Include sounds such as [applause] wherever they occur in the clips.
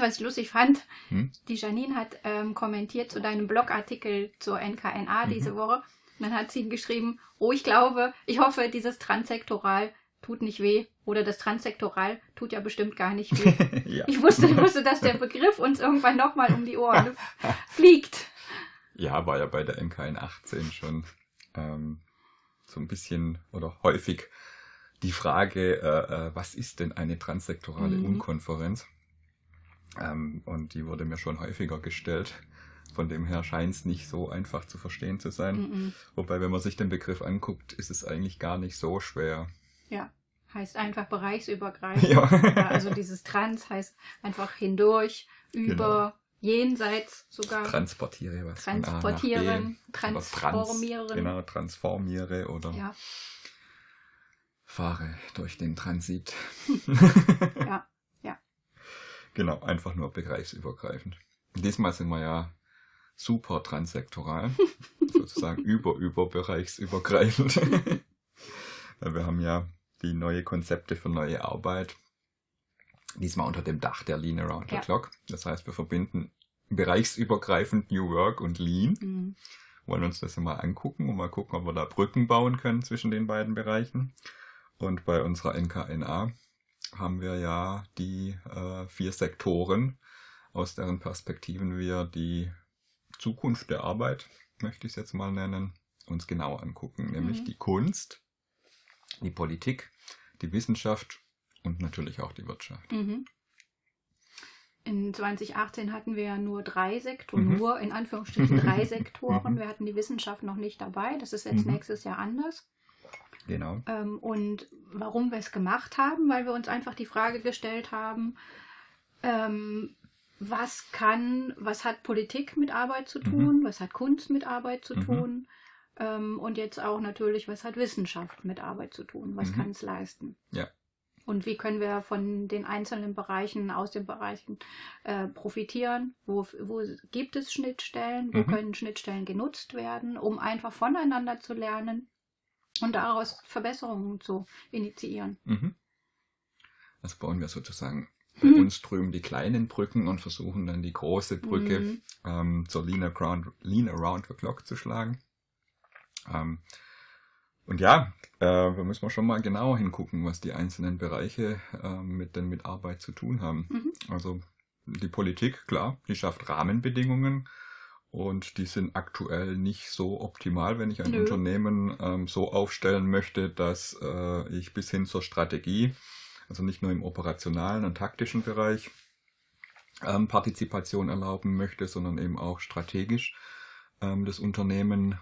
weißt du, was ich lustig fand? Hm? Die Janine hat ähm, kommentiert zu deinem Blogartikel zur NKNA diese Mhm. Woche. Und dann hat sie geschrieben, oh, ich glaube, ich hoffe, dieses Transsektoral tut nicht weh. Oder das Transsektoral tut ja bestimmt gar nicht weh. [laughs] ja. Ich wusste, ich wusste, dass der Begriff uns irgendwann nochmal um die Ohren [laughs] fliegt. ja, war ja bei der MKN 18 schon ähm, so ein bisschen oder häufig die Frage, äh, äh, was ist denn eine transsektorale Mhm. Unkonferenz? Ähm, und die wurde mir schon häufiger gestellt. Von dem her scheint es nicht so einfach zu verstehen zu sein. Mhm. Wobei, wenn man sich den Begriff anguckt, ist es eigentlich gar nicht so schwer. Ja, heißt einfach bereichsübergreifend. [laughs] Ja. Ja, also dieses Trans heißt einfach hindurch, über, jenseits sogar. Transportiere was. transportieren, Oder trans- transformieren. Genau, transformiere oder Ja, fahre durch den Transit. [laughs] ja. Genau, einfach nur begriffsübergreifend. Diesmal sind wir ja super transsektoral, [laughs] sozusagen über über bereichsübergreifend. [laughs] Wir haben ja die neue Konzepte für neue Arbeit. Diesmal unter dem Dach der Lean Around the Ja. Clock. Das heißt, wir verbinden bereichsübergreifend New Work und Lean. Mhm. wollen uns das mal angucken und mal gucken, ob wir da Brücken bauen können zwischen den beiden Bereichen. Und bei unserer NKNA haben wir ja die äh, vier Sektoren, aus deren Perspektiven wir die Zukunft der Arbeit, möchte ich es jetzt mal nennen, uns genau angucken. Nämlich Mhm. die Kunst, die Politik, die Wissenschaft und natürlich auch die Wirtschaft. Mhm. In 2018 hatten wir ja nur drei Sektoren, Mhm. nur in Anführungsstrichen drei [laughs] Sektoren. Mhm. Wir hatten die Wissenschaft noch nicht dabei. Das ist jetzt Mhm. nächstes Jahr anders. Genau. Ähm, und warum wir es gemacht haben, weil wir uns einfach die Frage gestellt haben, ähm, was kann, was hat Politik mit Arbeit zu tun, was hat Kunst mit Arbeit zu Mhm. tun ähm, und jetzt auch natürlich, was hat Wissenschaft mit Arbeit zu tun, was Mhm. kann es leisten. Ja. Und wie können wir von den einzelnen Bereichen, aus den Bereichen äh, profitieren? Wo, wo gibt es Schnittstellen? Wo Mhm. können Schnittstellen genutzt werden, um einfach voneinander zu lernen und daraus Verbesserungen zu initiieren? Mhm. Also bauen wir sozusagen Mhm. bei uns drüben die kleinen Brücken und versuchen dann die große Brücke Mhm. ähm, zur Lean Around, Lean Around the Clock zu schlagen. Ähm, und ja, äh, da müssen wir schon mal genau hingucken, was die einzelnen Bereiche ähm, mit denn mit Arbeit zu tun haben. Mhm. Also die Politik, klar, die schafft Rahmenbedingungen und die sind aktuell nicht so optimal, wenn ich ein Nö. Unternehmen ähm, so aufstellen möchte, dass äh, ich bis hin zur Strategie, also nicht nur im operationalen und taktischen Bereich, ähm, Partizipation erlauben möchte, sondern eben auch strategisch ähm, das Unternehmen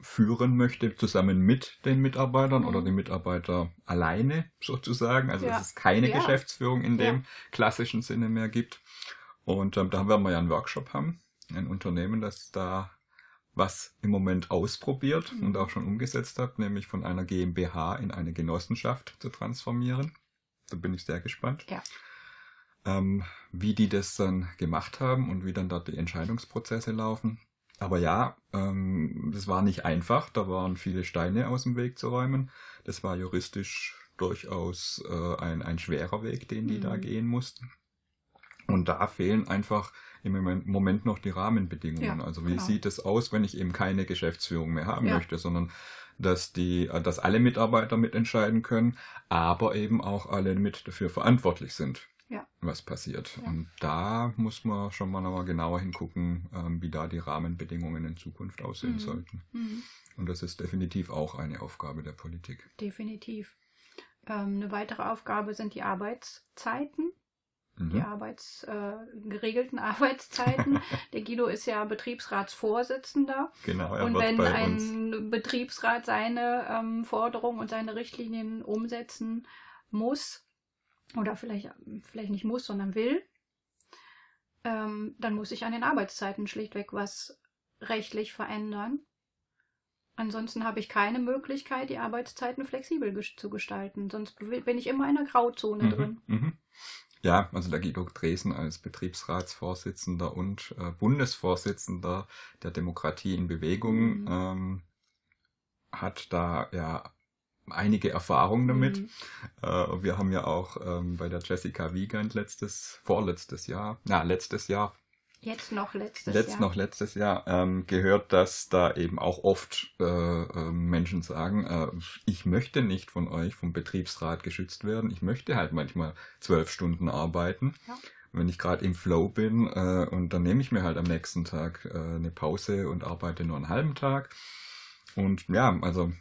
führen möchte, zusammen mit den Mitarbeitern Mhm. oder die Mitarbeiter alleine sozusagen. Also Ja. dass es keine Ja. Geschäftsführung in dem Ja. klassischen Sinne mehr gibt. Und ähm, da werden wir ja einen Workshop haben, ein Unternehmen, das da was im Moment ausprobiert Mhm. und auch schon umgesetzt hat, nämlich von einer GmbH in eine Genossenschaft zu transformieren. Da bin ich sehr gespannt. Ja. Ähm, wie die das dann gemacht haben und wie dann dort die Entscheidungsprozesse laufen. Aber ja, ähm, das war nicht einfach. Da waren viele Steine aus dem Weg zu räumen. Das war juristisch durchaus äh, ein, ein schwerer Weg, den die da Mhm. gehen mussten. Und da fehlen einfach im Moment- noch die Rahmenbedingungen. Ja, also wie genau. sieht es aus, wenn ich eben keine Geschäftsführung mehr haben Ja. möchte, sondern dass die, äh, dass alle Mitarbeiter mitentscheiden können, aber eben auch alle mit dafür verantwortlich sind, Ja. was passiert. Und da muss man schon mal nochmal genauer hingucken, ähm, wie da die Rahmenbedingungen in Zukunft aussehen Mhm. sollten. Mhm. Und das ist definitiv auch eine Aufgabe der Politik. Definitiv. Ähm, eine weitere Aufgabe sind die Arbeitszeiten. Mhm. die Arbeits, äh, geregelten [laughs] Arbeitszeiten. Der Guido ist ja Betriebsratsvorsitzender. Genau, er und wenn bei uns. ein Betriebsrat seine ähm, Forderungen und seine Richtlinien umsetzen muss, oder vielleicht, vielleicht nicht muss, sondern will, ähm, dann muss ich an den Arbeitszeiten schlichtweg was rechtlich verändern. Ansonsten habe ich keine Möglichkeit, die Arbeitszeiten flexibel zu gestalten. Sonst bin ich immer in einer Grauzone Mhm, drin. mhm. Ja, also der Guido Dresen als Betriebsratsvorsitzender und äh, Bundesvorsitzender der Demokratie in Bewegung Mhm. ähm, hat da ja einige Erfahrungen damit. Mhm. Äh, wir haben ja auch ähm, bei der Jessica Wiegand letztes, vorletztes Jahr, na, letztes Jahr, Jetzt noch letztes letzt Jahr. noch letztes Jahr ähm, gehört, dass da eben auch oft äh, äh, Menschen sagen, äh, ich möchte nicht von euch vom Betriebsrat geschützt werden. Ich möchte halt manchmal zwölf Stunden arbeiten. Ja. Wenn ich gerade im Flow bin äh, und dann nehme ich mir halt am nächsten Tag äh, eine Pause und arbeite nur einen halben Tag. Und ja, also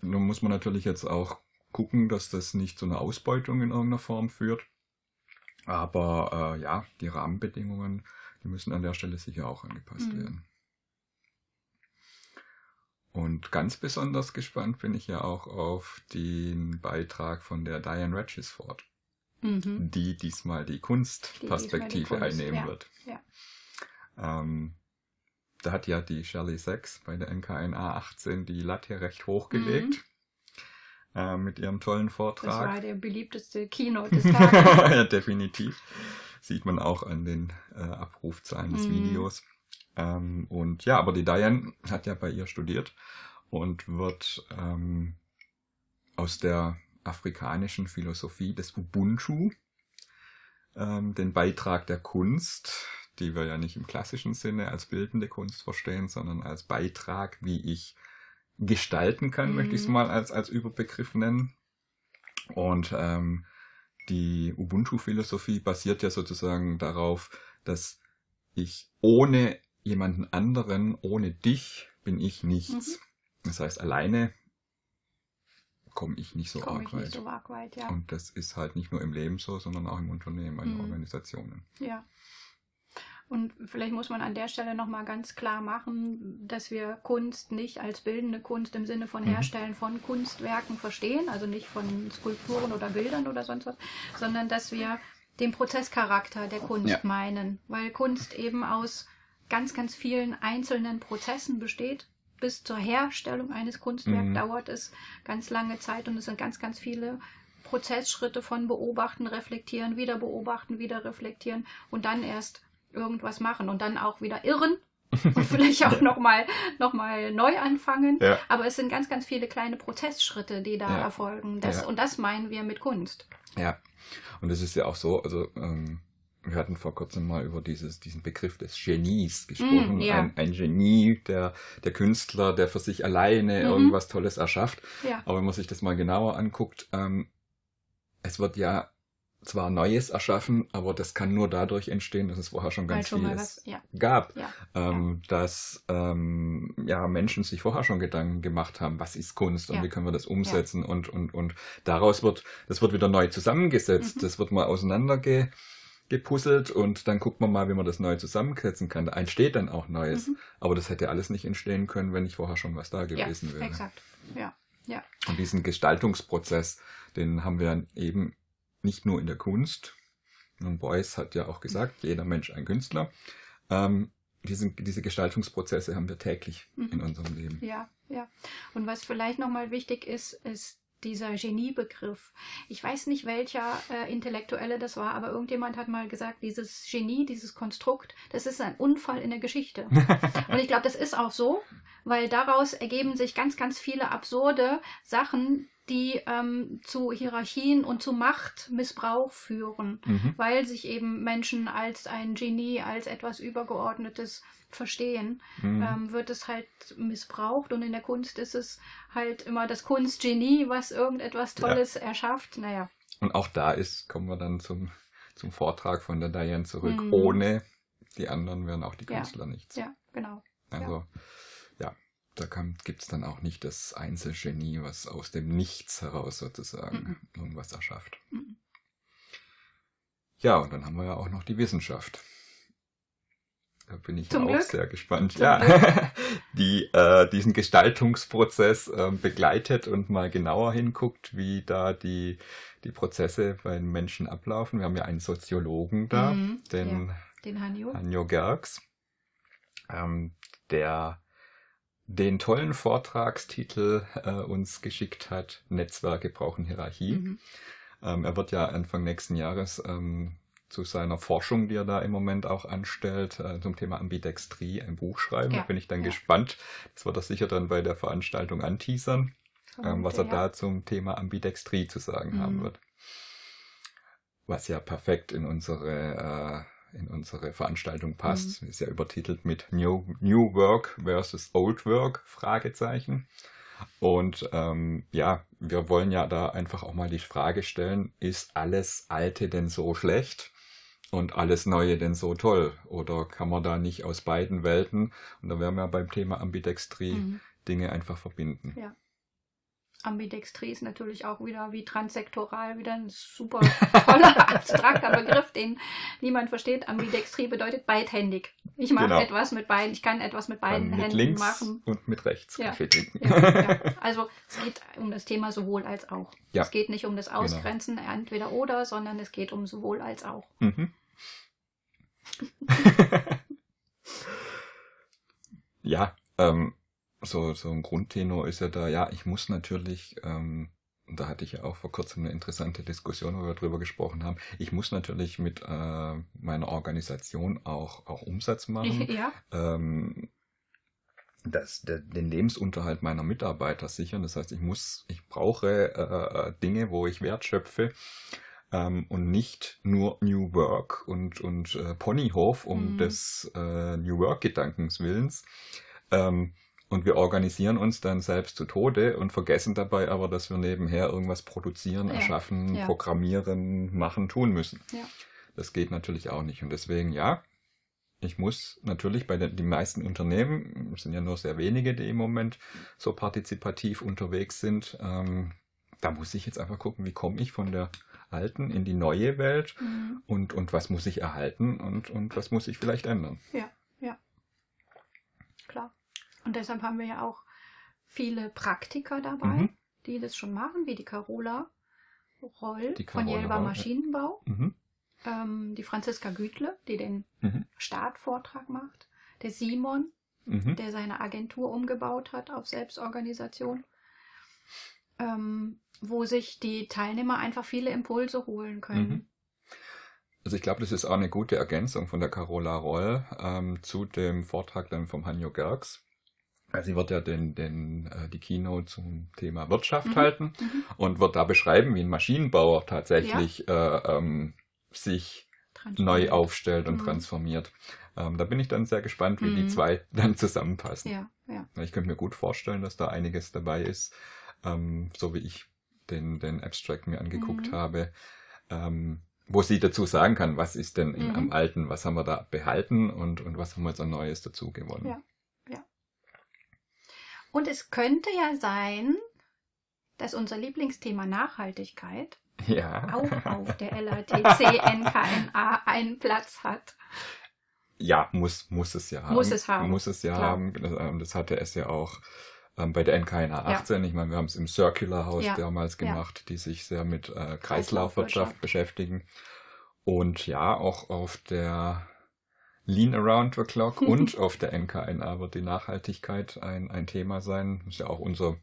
nun muss man natürlich jetzt auch gucken, dass das nicht zu einer Ausbeutung in irgendeiner Form führt. Aber äh, ja, die Rahmenbedingungen, die müssen an der Stelle sicher auch angepasst Mhm. werden. Und ganz besonders gespannt bin ich ja auch auf den Beitrag von der Diane Regisford, Mhm. die diesmal die Kunstperspektive Kunst, einnehmen ja, wird. ja. Ähm, da hat ja die Shirley Sachs bei der NKNA 18 die Latte recht hochgelegt äh, mit ihrem tollen Mhm. Das Vortrag. war der beliebteste Keynote des [laughs] Tages. ja, definitiv. Sieht man auch an den äh, Abrufzahlen des Mhm. Videos. Ähm, und ja, aber die Diane hat ja bei ihr studiert und wird ähm, aus der afrikanischen Philosophie des Ubuntu ähm, den Beitrag der Kunst, die wir ja nicht im klassischen Sinne als bildende Kunst verstehen, sondern als Beitrag, wie ich gestalten kann, Mhm. möchte ich es mal als, als Überbegriff nennen. Und ähm, die Ubuntu-Philosophie basiert ja sozusagen darauf, dass ich ohne jemanden anderen, ohne dich, bin ich nichts. Das heißt, alleine komme ich nicht so Komme arg ich nicht weit. so arg weit, ja. Und das ist halt nicht nur im Leben so, sondern auch im Unternehmen, in Mhm. Organisationen. Ja. Und vielleicht muss man an der Stelle nochmal ganz klar machen, dass wir Kunst nicht als bildende Kunst im Sinne von Mhm. Herstellen von Kunstwerken verstehen, also nicht von Skulpturen oder Bildern oder sonst was, sondern dass wir den Prozesscharakter der Kunst Ja. meinen, weil Kunst eben aus ganz, ganz vielen einzelnen Prozessen besteht. Bis zur Herstellung eines Kunstwerks Mhm. dauert es ganz lange Zeit und es sind ganz, ganz viele Prozessschritte von beobachten, reflektieren, wieder beobachten, wieder reflektieren und dann erst irgendwas machen und dann auch wieder irren [laughs] und vielleicht auch nochmal noch mal neu anfangen. Ja. Aber es sind ganz, ganz viele kleine Prozessschritte, die da Ja. erfolgen. Das, Ja. Und das meinen wir mit Kunst. Ja, und es ist ja auch so, also ähm, wir hatten vor kurzem mal über dieses, diesen Begriff des Genies gesprochen. Mm, ja. ein, ein Genie, der, der Künstler, der für sich alleine Mhm. irgendwas Tolles erschafft. Aber wenn man sich das mal genauer anguckt, ähm, es wird ja zwar Neues erschaffen, aber das kann nur dadurch entstehen, dass es vorher schon Weil ganz mal vieles ja, gab. ja, Ähm, dass ähm, ja Menschen sich vorher schon Gedanken gemacht haben, was ist Kunst und Ja. wie können wir das umsetzen und und und daraus wird das wird wieder neu zusammengesetzt, Mhm. das wird mal auseinander ge, gepuzzelt und dann guckt man mal, wie man das neu zusammensetzen kann. Da entsteht dann auch Neues, Mhm. aber das hätte alles nicht entstehen können, wenn nicht vorher schon was da ja, gewesen wäre. exakt. Ja, ja. Und diesen Gestaltungsprozess, den haben wir eben nicht nur in der Kunst. Und Beuys hat ja auch gesagt, jeder Mensch ein Künstler. Ähm, diesen, diese Gestaltungsprozesse haben wir täglich Mhm. in unserem Leben. Ja, ja. Und was vielleicht nochmal wichtig ist, ist dieser Geniebegriff. Ich weiß nicht, welcher äh, Intellektuelle das war, aber irgendjemand hat mal gesagt, dieses Genie, dieses Konstrukt, das ist ein Unfall in der Geschichte. [laughs] Und ich glaube, das ist auch so, weil daraus ergeben sich ganz, ganz viele absurde Sachen, die ähm, zu Hierarchien und zu Machtmissbrauch führen Mhm. weil sich eben Menschen als ein Genie, als etwas Übergeordnetes verstehen, Mhm. ähm, wird es halt missbraucht und in der Kunst ist es halt immer das Kunstgenie, was irgendetwas Ja. Tolles erschafft. Naja, Und auch da ist, kommen wir dann zum, zum Vortrag von der Diane zurück. Mhm. Ohne die anderen wären auch die Ja. Künstler nichts. ja, genau. Also, ja, da gibt es dann auch nicht das Einzelgenie, was aus dem Nichts heraus sozusagen irgendwas erschafft. Mhm. Ja, und dann haben wir ja auch noch die Wissenschaft. Da bin ich Zum ja auch Glück. sehr gespannt. Zum ja, [laughs] die äh, diesen Gestaltungsprozess ähm, begleitet und mal genauer hinguckt, wie da die, die Prozesse bei den Menschen ablaufen. Wir haben ja einen Soziologen da, Mhm, den Den Hanjo. Hanjo Gerks, ähm, der den tollen Vortragstitel äh, uns geschickt hat, Netzwerke brauchen Hierarchie. Mhm. Ähm, er wird ja Anfang nächsten Jahres ähm, zu seiner Forschung, die er da im Moment auch anstellt, äh, zum Thema Ambidextrie ein Buch schreiben. Ja, Da bin ich dann ja. gespannt. Das wird er sicher dann bei der Veranstaltung anteasern. ähm, was er ja. da zum Thema Ambidextrie zu sagen Mhm. haben wird. Was ja perfekt in unsere, äh, in unsere Veranstaltung passt. Mhm. Ist ja übertitelt mit New, New Work versus Old Work, Fragezeichen. Und ähm, ja, wir wollen ja da einfach auch mal die Frage stellen, ist alles Alte denn so schlecht und alles Neue denn so toll? Oder kann man da nicht aus beiden Welten, und da wären wir beim Thema Ambidextrie, Mhm. Dinge einfach verbinden? Ja. Ambidextrie ist natürlich auch wieder wie transsektoral wieder ein super [laughs] toller abstrakter Begriff, den niemand versteht. Ambidextrie bedeutet beidhändig. Ich mache Genau. etwas mit beiden, ich kann etwas mit beiden mit Händen links machen. und mit rechts Ja. Ja, ja. [laughs] Also es geht um das Thema sowohl als auch. Es geht nicht um das Genau. Ausgrenzen entweder oder, sondern es geht um sowohl als auch. Mhm. [laughs] ja, ähm, so, so ein Grundtenor ist ja da, ja, ich muss natürlich, ähm, da hatte ich ja auch vor kurzem eine interessante Diskussion, wo wir drüber gesprochen haben, ich muss natürlich mit äh, meiner Organisation auch, auch Umsatz [laughs] machen. ja, ähm, das, der, den Lebensunterhalt meiner Mitarbeiter sichern. Das heißt, ich muss, ich brauche äh, Dinge, wo ich Wert schöpfe ähm, und nicht nur New Work und, und äh, Ponyhof um Mhm. des äh, New Work-Gedankens willens. Ähm, und wir organisieren uns dann selbst zu Tode und vergessen dabei aber, dass wir nebenher irgendwas produzieren, Ja, erschaffen, ja. programmieren, machen, tun müssen. Ja. Das geht natürlich auch nicht. Und deswegen, ja, ich muss natürlich bei den die meisten Unternehmen, es sind ja nur sehr wenige, die im Moment so partizipativ unterwegs sind, ähm, da muss ich jetzt einfach gucken, wie komme ich von der alten in die neue Welt Mhm. und, und was muss ich erhalten und, und was muss ich vielleicht ändern. klar. Und deshalb haben wir ja auch viele Praktiker dabei, Mhm. die das schon machen, wie die Carola Roll Die von Carola Roll, ja. Maschinenbau, Mhm. ähm, die Franziska Gütle, die den Mhm. Startvortrag macht, der Simon, Mhm. der seine Agentur umgebaut hat auf Selbstorganisation, ähm, wo sich die Teilnehmer einfach viele Impulse holen können. Mhm. Also ich glaube, das ist auch eine gute Ergänzung von der Carola Roll ähm, zu dem Vortrag dann vom Hanjo Gerks. Also sie wird ja den, den, äh, die Keynote zum Thema Wirtschaft Mhm. halten Mhm. und wird da beschreiben, wie ein Maschinenbauer tatsächlich äh, ähm, sich neu aufstellt und Mhm. transformiert. Ähm, da bin ich dann sehr gespannt, wie die Mhm. zwei [laughs] dann zusammenpassen. Ja, ja. Ich könnte mir gut vorstellen, dass da einiges dabei ist, ähm, so wie ich den, den Abstract mir angeguckt Mhm. habe, ähm, wo sie dazu sagen kann, was ist denn in, Mhm. am Alten, was haben wir da behalten und, und was haben wir jetzt an Neues dazu gewonnen. Ja. Und es könnte ja sein, dass unser Lieblingsthema Nachhaltigkeit Ja. auch auf der [laughs] LATC NKNA einen Platz hat. Ja, muss, muss es ja haben. Muss es haben, Muss es ja klar. haben. Das, ähm, das hatte es ja auch ähm, bei der NKNA 18. Ich meine, wir haben es im Circular House Ja. damals Ja. gemacht, die sich sehr mit äh, Kreislaufwirtschaft. beschäftigen. Und ja, auch auf der Lean Around the Clock [laughs] und auf der NKNA wird die Nachhaltigkeit ein, ein Thema sein. Das ist ja auch unser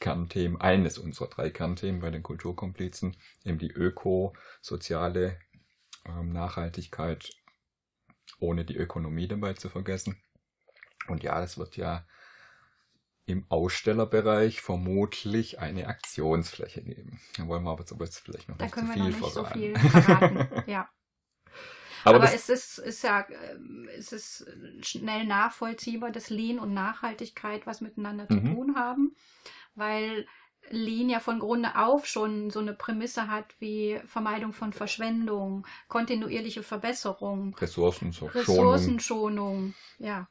Kernthema, eines unserer drei Kernthemen bei den Kulturkomplizen, eben die öko-soziale ähm, Nachhaltigkeit, ohne die Ökonomie dabei zu vergessen. Und ja, es wird ja im Ausstellerbereich vermutlich eine Aktionsfläche geben. Da wollen wir aber jetzt vielleicht noch Da nicht zu können wir viel noch nicht so verraten. viel verraten. [laughs] Ja. Aber Aber, es ist, ist ja ähm, es ist schnell nachvollziehbar, dass Lean und Nachhaltigkeit was miteinander zu Mhm. tun haben, weil Lean ja von Grunde auf schon so eine Prämisse hat wie Vermeidung von Verschwendung, kontinuierliche Verbesserung, Ressourcen, so Schonung, Ressourcenschonung. Ja,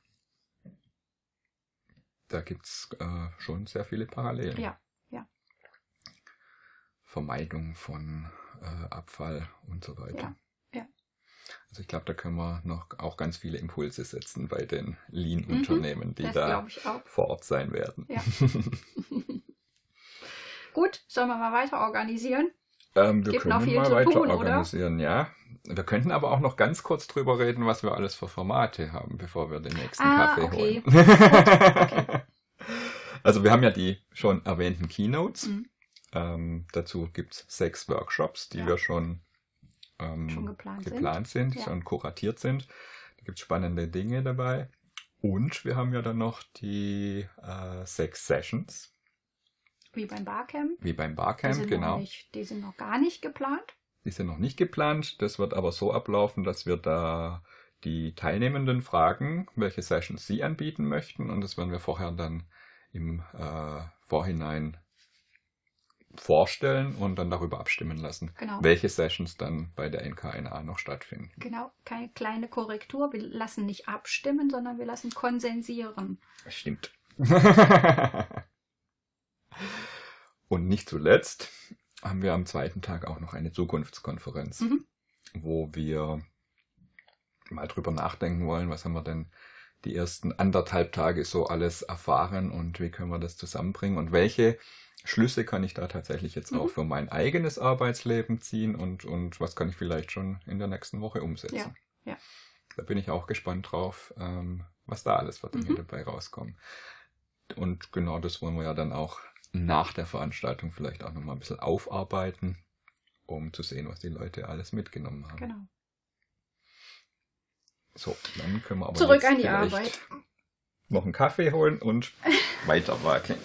da gibt's äh, schon sehr viele Parallelen. ja, ja, Vermeidung von äh, Abfall und so weiter. Ja. Also ich glaube, da können wir noch auch ganz viele Impulse setzen bei den Lean-Unternehmen, die Mhm. das da vor Ort sein werden. Ja. [laughs] Gut, sollen wir mal weiter organisieren? Ähm, wir Gibt können noch viel mal zu weiter tun, oder? organisieren, ja. Wir könnten aber auch noch ganz kurz drüber reden, was wir alles für Formate haben, bevor wir den nächsten Ah, Kaffee okay. holen. okay. [laughs] Also wir haben ja die schon erwähnten Keynotes. Mhm. Ähm, dazu gibt's sechs Workshops, die Ja. wir schon, ähm, Schon geplant sind. geplant sind, Ja. schon kuratiert sind. Da gibt's spannende Dinge dabei. Und wir haben ja dann noch die äh, sechs Sessions. Wie beim Barcamp. wie beim Die Barcamp, sind, noch genau. nicht, die sind noch gar nicht geplant. Die sind noch nicht geplant. Das wird aber so ablaufen, dass wir da die Teilnehmenden fragen, welche Sessions sie anbieten möchten. Und das werden wir vorher dann im äh, Vorhinein vorstellen und dann darüber abstimmen lassen, Genau. welche Sessions dann bei der NK1A noch stattfinden. Genau, keine kleine Korrektur. Wir lassen nicht abstimmen, sondern wir lassen konsensieren. Stimmt. [laughs] und nicht zuletzt haben wir am zweiten Tag auch noch eine Zukunftskonferenz, Mhm. wo wir mal drüber nachdenken wollen, was haben wir denn die ersten anderthalb Tage so alles erfahren und wie können wir das zusammenbringen und welche Schlüsse kann ich da tatsächlich jetzt auch Mhm. für mein eigenes Arbeitsleben ziehen und, und was kann ich vielleicht schon in der nächsten Woche umsetzen. Ja, ja. Da bin ich auch gespannt drauf, ähm, was da alles für Dinge Mhm. dabei rauskommen. Und genau das wollen wir ja dann auch nach der Veranstaltung vielleicht auch nochmal ein bisschen aufarbeiten, um zu sehen, was die Leute alles mitgenommen haben. Genau. So, dann können wir aber Zurück an die Arbeit. noch einen Kaffee holen und weiter wackeln.